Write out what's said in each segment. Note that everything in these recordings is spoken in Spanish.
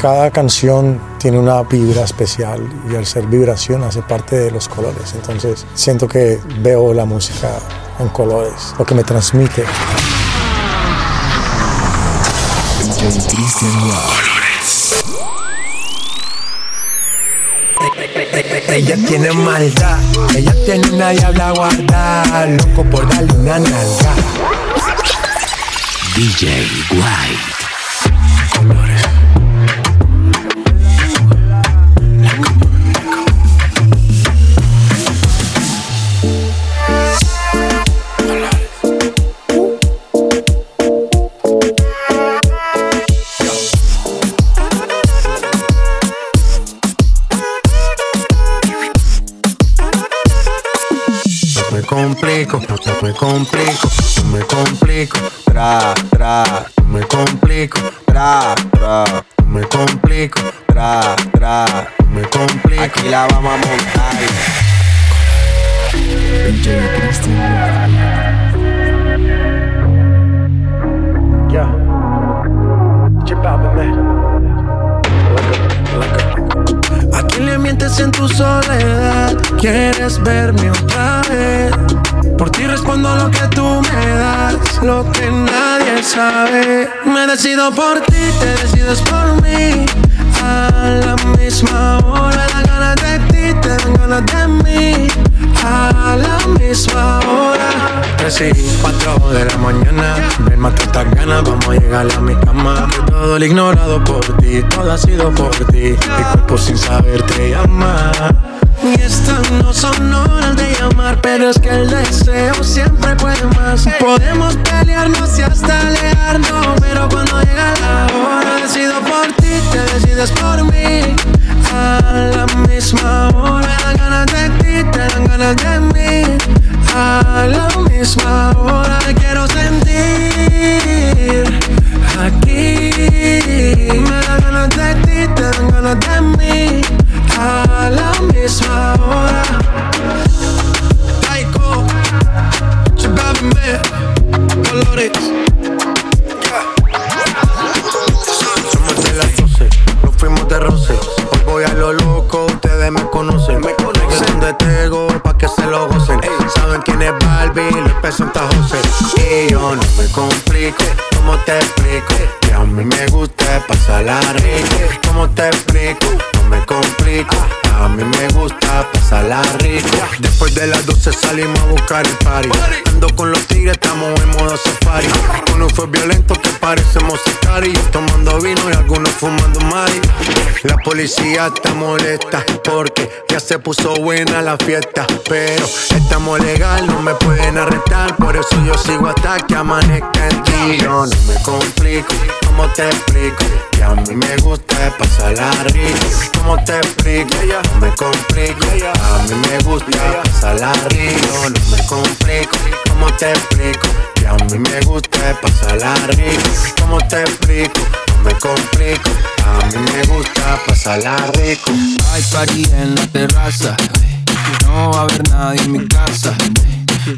cada canción tiene una vibra especial y al ser vibración hace parte de los colores. Entonces siento que veo la música en colores, lo que me transmite. Ella tiene maldad, ella tiene una diabla guardada, loco por darle una nalga. DJ White. Tra, tra, no me complico. Aquí la vamos a montar. DJ Cristian. Yeah. Chip out, man. ¿A quién le mientes en tu soledad? ¿Quieres verme otra vez? Lo que tú me das, lo que nadie sabe. Me decido por ti, te decides por mí. A la misma hora, dan ganas de ti, te dan ganas de mí. A la misma hora. 3 y 4 de la mañana, ven mata estas ganas, vamos a llegar a mi cama. Todo el ignorado por ti, todo ha sido por ti. Mi cuerpo sin saber te llama. Y estas no son horas de llamar, pero es que el deseo siempre puede más. Podemos pelearnos y hasta alejarnos, pero cuando llega la hora, decido por ti, te decides por mí. A la misma hora, dan ganas de ti, te rico. Después de las 12 salimos a buscar el party. Ando con los tigres, estamos en modo safari. Uno fue violento que parecemos y Tomando vino y algunos fumando mari. La policía está molesta porque ya se puso buena la fiesta. Pero estamos legal, no me pueden arrestar. Por eso yo sigo hasta que amanezca el día. Yo no me complico, ¿cómo te explico? Que a mí me gusta pasarla rico. ¿Cómo te explico? No me complico. A mí me gusta pasarla rico. No me complico. ¿Cómo te explico? Que a mí me gusta pasarla rico. ¿Cómo te explico? No me complico. A mí me gusta pasarla rico. Hay party en la terraza. No va a haber nadie en mi casa.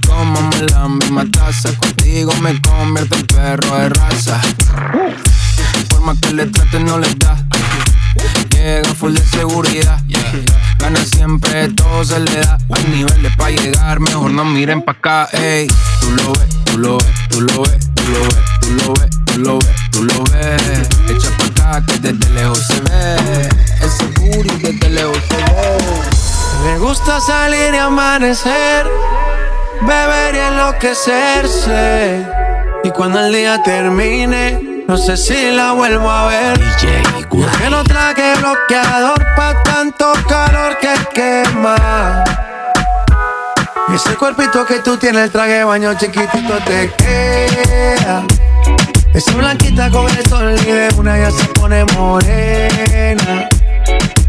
Cómame la misma taza. Contigo me convierto en perro de raza. Forma que le traten no les da. Llega full de seguridad. Gana siempre, todo se le da. Hay niveles para llegar, mejor no miren pa' acá. Ey, tú lo ves, tú lo ves, tú lo ves, tú lo ves, tú lo ves, tú lo ves, tú lo ves. Echa pa' acá que desde lejos se ve. Ese booty desde lejos se ve. Me gusta salir y amanecer, beber y enloquecerse. Y cuando el día termine, no sé si la vuelvo a ver. Que no traje bloqueador pa' tanto calor que quema. Y ese cuerpito que tú tienes, el traje de baño chiquitito te queda. Esa blanquita con el sol y de una ya se pone morena.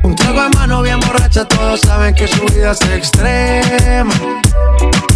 Un trago en mano bien borracha, todos saben que su vida es extrema.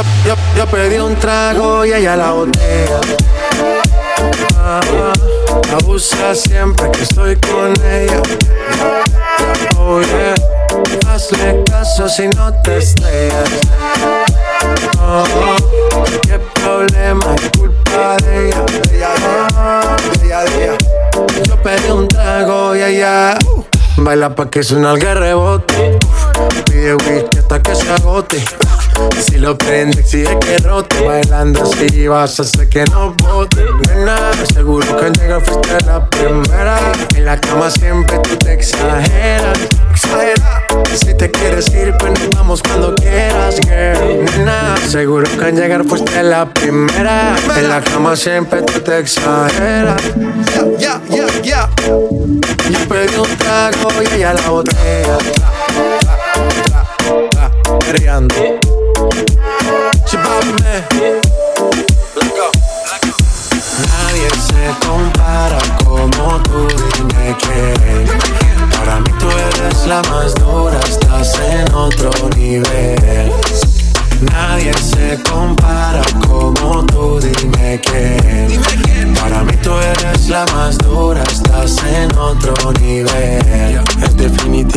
Yo, yo, yo pedí un trago y ella la botella. Ah, abusa siempre que estoy con ella. Oh yeah, hazle caso si no te estrellas. Oh, qué problema es culpa de ella, de ella. Yo pedí un trago y ella uh, baila pa' que suena el rebote. Pide whisky hasta que se agote. Si lo prende, exige que rote. Bailando así vas a hacer que no bote. Nena, seguro que al llegar fuiste la primera. En la cama siempre tú te exageras. Exagera. Si te quieres ir, pues nos vamos cuando quieras, girl. Nena, seguro que al llegar fuiste la primera. En la cama siempre tú te exageras. Ya, ya, ya, ya. Yo pedí un trago y ella la botella. Tra, tra, tra, tra, perreando. Nadie se compara como tú, dime quién. Para mí tú eres la más dura, estás en otro nivel. Nadie se compara como tú, dime quién. Para mí tú eres la más dura, estás en otro nivel.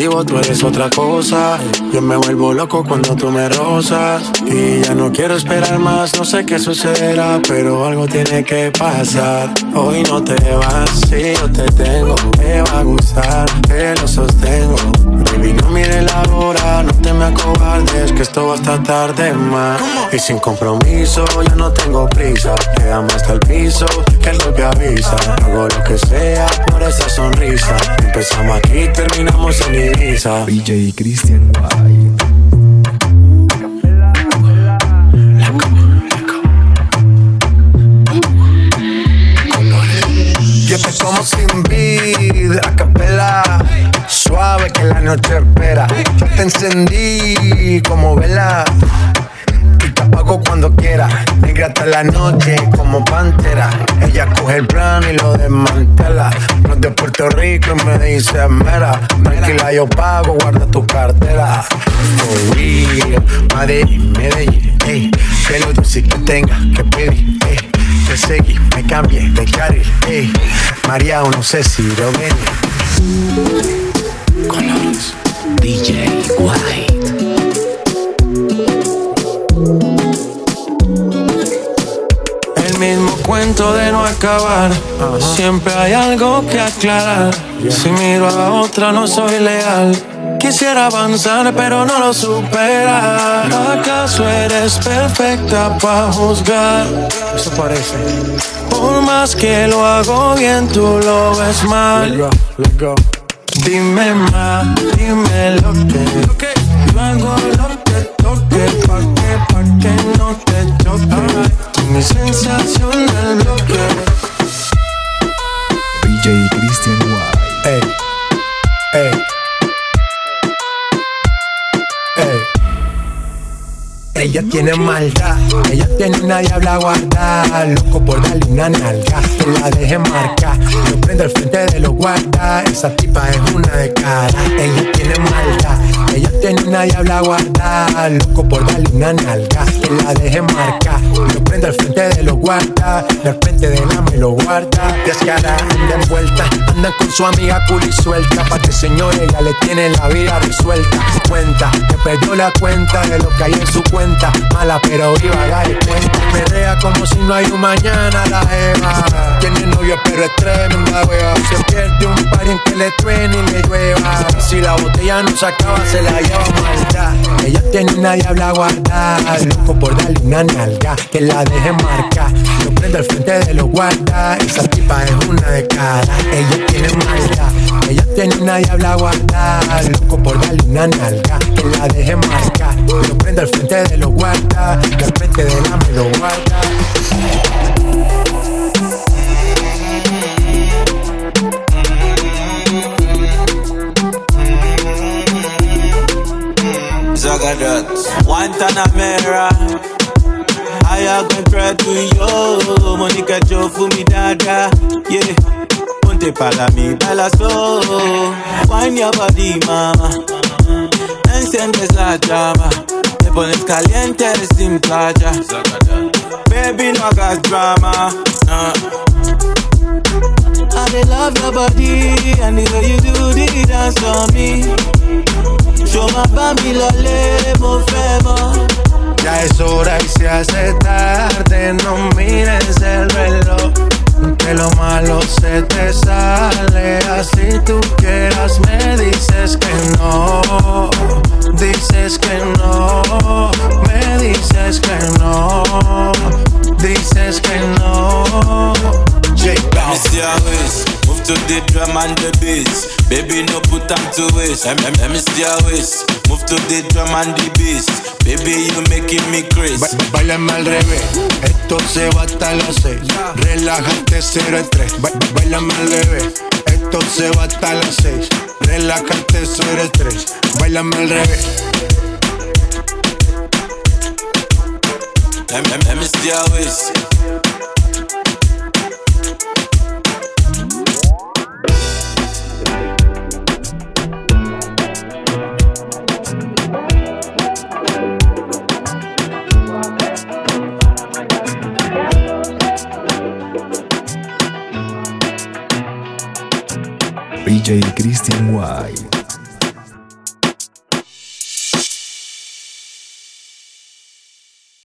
Tú eres otra cosa. Yo me vuelvo loco cuando tú me rozas. Y ya no quiero esperar más, no sé qué sucederá, pero algo tiene que pasar. Hoy no te vas, si yo te tengo, te va a gustar, te lo sostengo. Baby, no mire la no te me acobardes, que esto va hasta tarde más. Y sin compromiso, ya no tengo prisa. Quedamos hasta el piso, que el golpe avisa. Hago lo que sea por esa sonrisa. Empezamos aquí, terminamos en Ibiza. DJ Christian White. Como sin vida, a capela. Suave que la noche espera. Yo te encendí como vela. Y te apago cuando quiera. Negra hasta la noche como pantera. Ella coge el plan y lo desmantela. No es de Puerto Rico y me dice mera. Tranquila, yo pago, guarda tu cartera. For real, Madrid, Medellín, ey. Que lo dulce que tenga que pedir, ey. Te seguí, me cambié de carril, ey. No sé si lo ven. Colores. DJ White. Cuento de no acabar. Siempre hay algo que aclarar. Si miro a otra, no soy leal. Quisiera avanzar, pero no lo supera. ¿Acaso eres perfecta para juzgar? Eso parece. Por más que lo hago bien, tú lo ves mal. Dime más, dime lo que. Yo hago lo que toque, Ella tiene maldad, ella tiene una diabla guarda, loco por darle una nalga, que la deje marcar, lo prende al frente de los guarda, esa tipa es una de cara, ella tiene maldad, ella tiene una diabla guarda, loco por darle una nalga, que la deje marcar, lo prende al frente de los guarda, del frente de la me lo guarda, descara, anda envuelta, anda con su amiga cool suelta, pa' que señor ella le tiene la vida resuelta, cuenta, que perdió la cuenta de lo que hay en su cuenta, mala pero viva, dale cuenta, perrea como si no hay un mañana la Eva, tiene novio pero es tremenda wea, se pierde un par en que le truene y le llueva, si la botella no se acaba se la lleva maldad, ella tiene una diabla guardada, loco por darle una nalga, que la deje marcar, lo prende al frente de los guarda, esa tipa es una de cara, ella tiene maldad, ella tiene una diabla guardada, loco por darle una nalga, que la deje marcar, lo prende al frente de los guarda, del frente de la me lo guarda. Zagadat Guantanamera I go try to yo Monica Joe for me dada Yeah Ponte para mí, baila slow. Wine your body, mama. Enciendes la llama. Te pones caliente sin playa. Baby, no hagas drama. Uh. I dey love your body and the way you do the dance for me. Show my bambi lole, mo fẹ́. Ya es hora y se hace tarde, no mires el reloj. Que lo malo se te sale, así tú quieras me dices que no, dices que to the drum and the bass. Baby, no put time to waste. Me see your waist. Move to the drum and the bass. Baby, you making me crazy. Ba- Bailame al revés, esto se va hasta las seis. Relájate, cero estrés. Ba- ba- Bailame al revés, esto se va hasta las seis. Relájate, cero estrés. Bailame al revés. Let, let me see DJ Christian White.